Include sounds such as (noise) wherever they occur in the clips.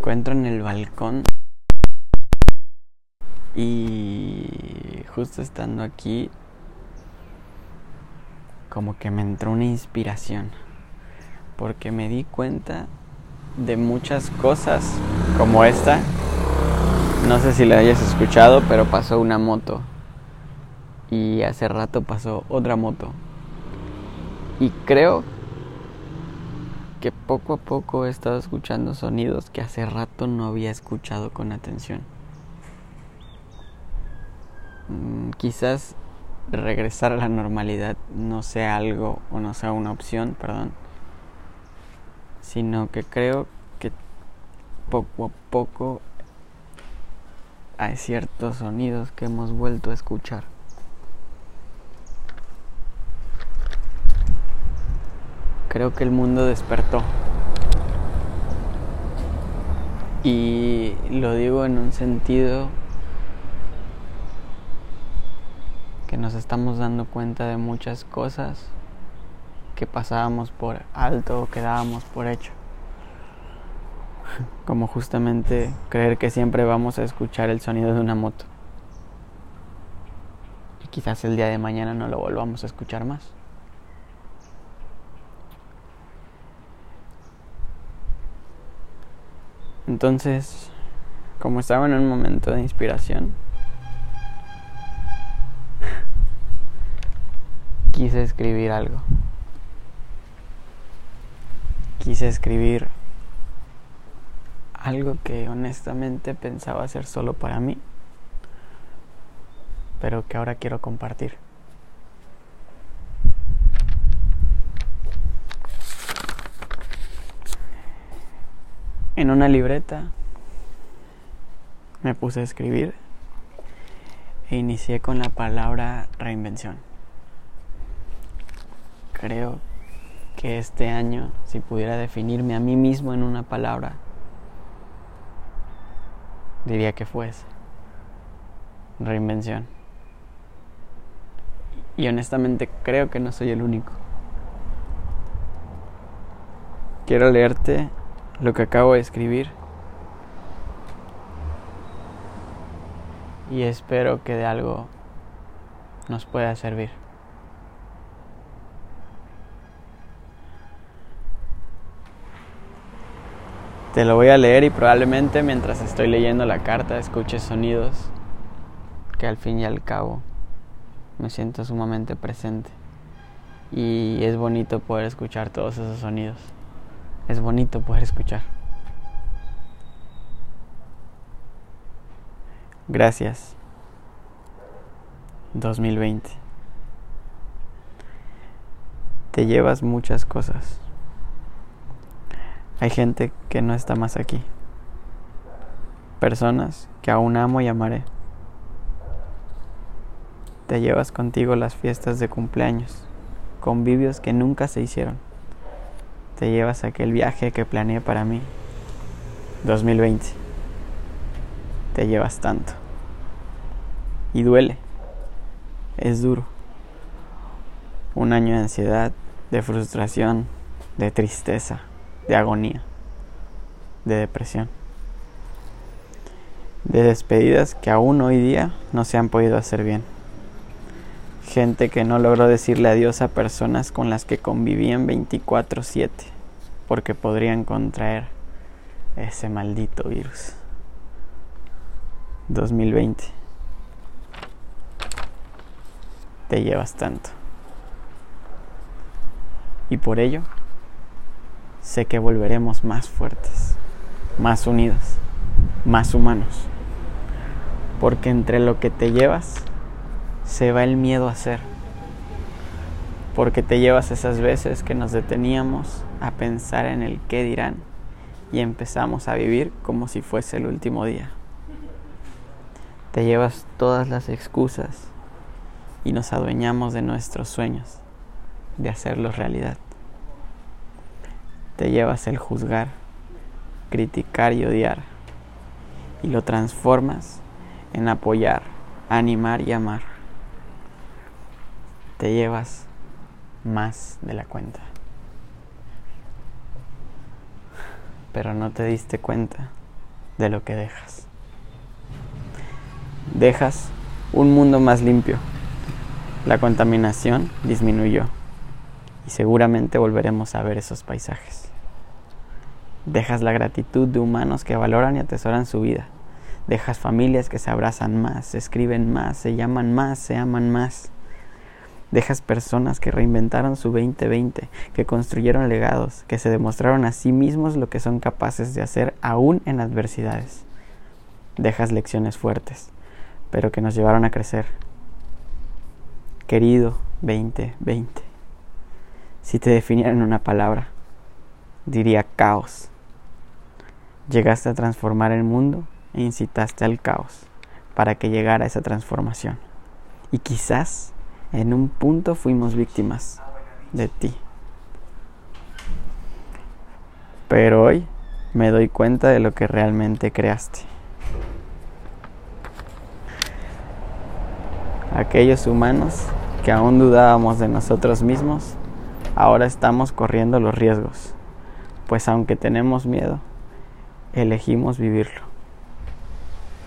encuentro en el balcón y justo estando aquí como que me entró una inspiración porque me di cuenta de muchas cosas como esta. No sé si la hayas escuchado, pero pasó una moto y hace rato pasó otra moto. Y creo que poco a poco he estado escuchando sonidos que hace rato no había escuchado con atención. Mm, quizás regresar a la normalidad no sea algo o no sea una opción, perdón, sino que creo que poco a poco hay ciertos sonidos que hemos vuelto a escuchar. Creo que el mundo despertó. Y lo digo en un sentido que nos estamos dando cuenta de muchas cosas que pasábamos por alto o que dábamos por hecho. (laughs) Como justamente creer que siempre vamos a escuchar el sonido de una moto. Y quizás el día de mañana no lo volvamos a escuchar más. Entonces, como estaba en un momento de inspiración, (laughs) quise escribir algo. Quise escribir algo que honestamente pensaba hacer solo para mí, pero que ahora quiero compartir. En una libreta me puse a escribir e inicié con la palabra reinvención. Creo que este año, si pudiera definirme a mí mismo en una palabra, diría que fuese reinvención. Y honestamente creo que no soy el único. Quiero leerte lo que acabo de escribir y espero que de algo nos pueda servir. Te lo voy a leer y probablemente mientras estoy leyendo la carta escuches sonidos que al fin y al cabo me siento sumamente presente. Y es bonito poder escuchar todos esos sonidos. Es bonito poder escuchar. Gracias. 2020. Te llevas muchas cosas. Hay gente que no está más aquí. Personas que aún amo y amaré. Te llevas contigo las fiestas de cumpleaños, convivios que nunca se hicieron. Te llevas aquel viaje que planeé para mí. 2020. Te llevas tanto. Y duele. Es duro. Un año de ansiedad, de frustración, de tristeza de agonía, de depresión, de despedidas que aún hoy día no se han podido hacer bien. Gente que no logró decirle adiós a personas con las que convivían 24/7 porque podrían contraer ese maldito virus. 2020. Te llevas tanto. Y por ello sé que volveremos más fuertes, más unidos, más humanos. Porque entre lo que te llevas se va el miedo a ser. Porque te llevas esas veces que nos deteníamos a pensar en el qué dirán y empezamos a vivir como si fuese el último día. Te llevas todas las excusas y nos adueñamos de nuestros sueños, de hacerlos realidad te llevas el juzgar, criticar y odiar y lo transformas en apoyar, animar y amar. Te llevas más de la cuenta. Pero no te diste cuenta de lo que dejas. Dejas un mundo más limpio. La contaminación disminuyó y seguramente volveremos a ver esos paisajes. Dejas la gratitud de humanos que valoran y atesoran su vida. Dejas familias que se abrazan más, se escriben más, se llaman más, se aman más. Dejas personas que reinventaron su 2020, que construyeron legados, que se demostraron a sí mismos lo que son capaces de hacer aún en adversidades. Dejas lecciones fuertes, pero que nos llevaron a crecer. Querido 2020, si te definieran una palabra, diría caos. Llegaste a transformar el mundo e incitaste al caos para que llegara esa transformación. Y quizás en un punto fuimos víctimas de ti. Pero hoy me doy cuenta de lo que realmente creaste. Aquellos humanos que aún dudábamos de nosotros mismos, ahora estamos corriendo los riesgos, pues aunque tenemos miedo, elegimos vivirlo.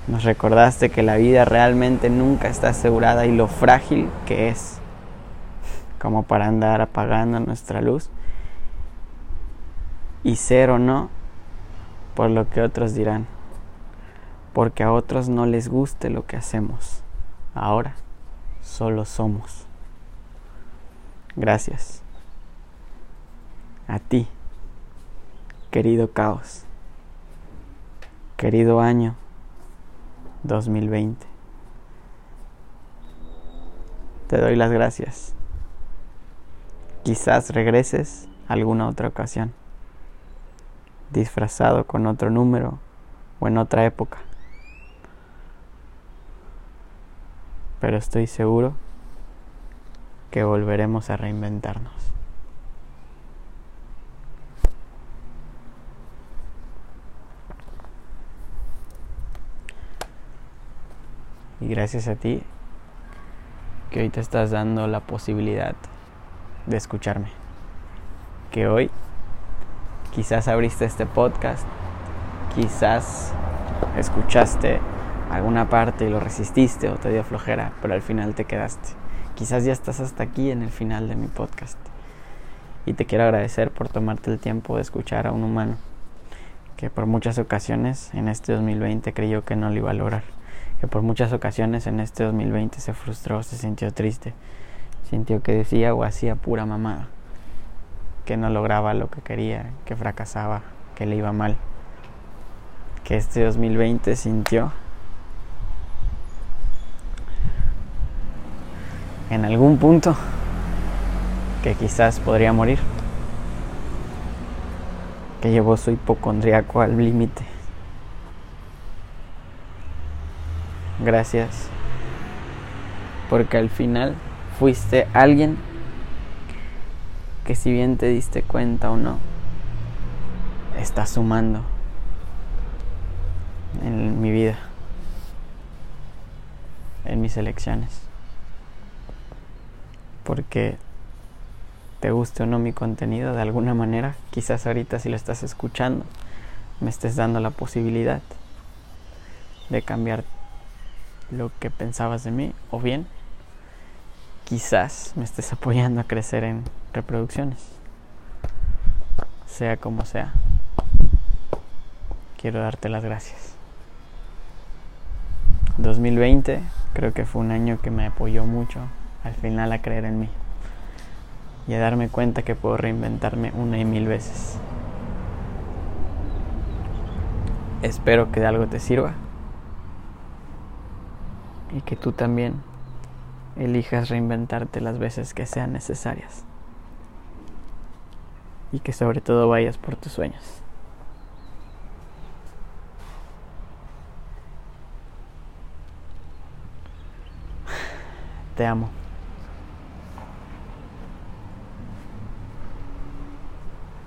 Nos recordaste que la vida realmente nunca está asegurada y lo frágil que es, como para andar apagando nuestra luz y ser o no por lo que otros dirán, porque a otros no les guste lo que hacemos. Ahora solo somos. Gracias. A ti, querido caos, querido año 2020. Te doy las gracias. Quizás regreses alguna otra ocasión, disfrazado con otro número o en otra época. Pero estoy seguro que volveremos a reinventarnos. Y gracias a ti que hoy te estás dando la posibilidad de escucharme. Que hoy quizás abriste este podcast, quizás escuchaste alguna parte y lo resististe o te dio flojera, pero al final te quedaste. Quizás ya estás hasta aquí en el final de mi podcast. Y te quiero agradecer por tomarte el tiempo de escuchar a un humano que por muchas ocasiones en este 2020 creyó que no lo iba a lograr que por muchas ocasiones en este 2020 se frustró, se sintió triste, sintió que decía o hacía pura mamada, que no lograba lo que quería, que fracasaba, que le iba mal, que este 2020 sintió en algún punto que quizás podría morir, que llevó su hipocondriaco al límite Gracias. Porque al final fuiste alguien que si bien te diste cuenta o no, está sumando en mi vida, en mis elecciones. Porque te guste o no mi contenido de alguna manera, quizás ahorita si lo estás escuchando, me estés dando la posibilidad de cambiar lo que pensabas de mí o bien quizás me estés apoyando a crecer en reproducciones. Sea como sea. Quiero darte las gracias. 2020 creo que fue un año que me apoyó mucho al final a creer en mí y a darme cuenta que puedo reinventarme una y mil veces. Espero que algo te sirva y que tú también elijas reinventarte las veces que sean necesarias y que sobre todo vayas por tus sueños. Te amo.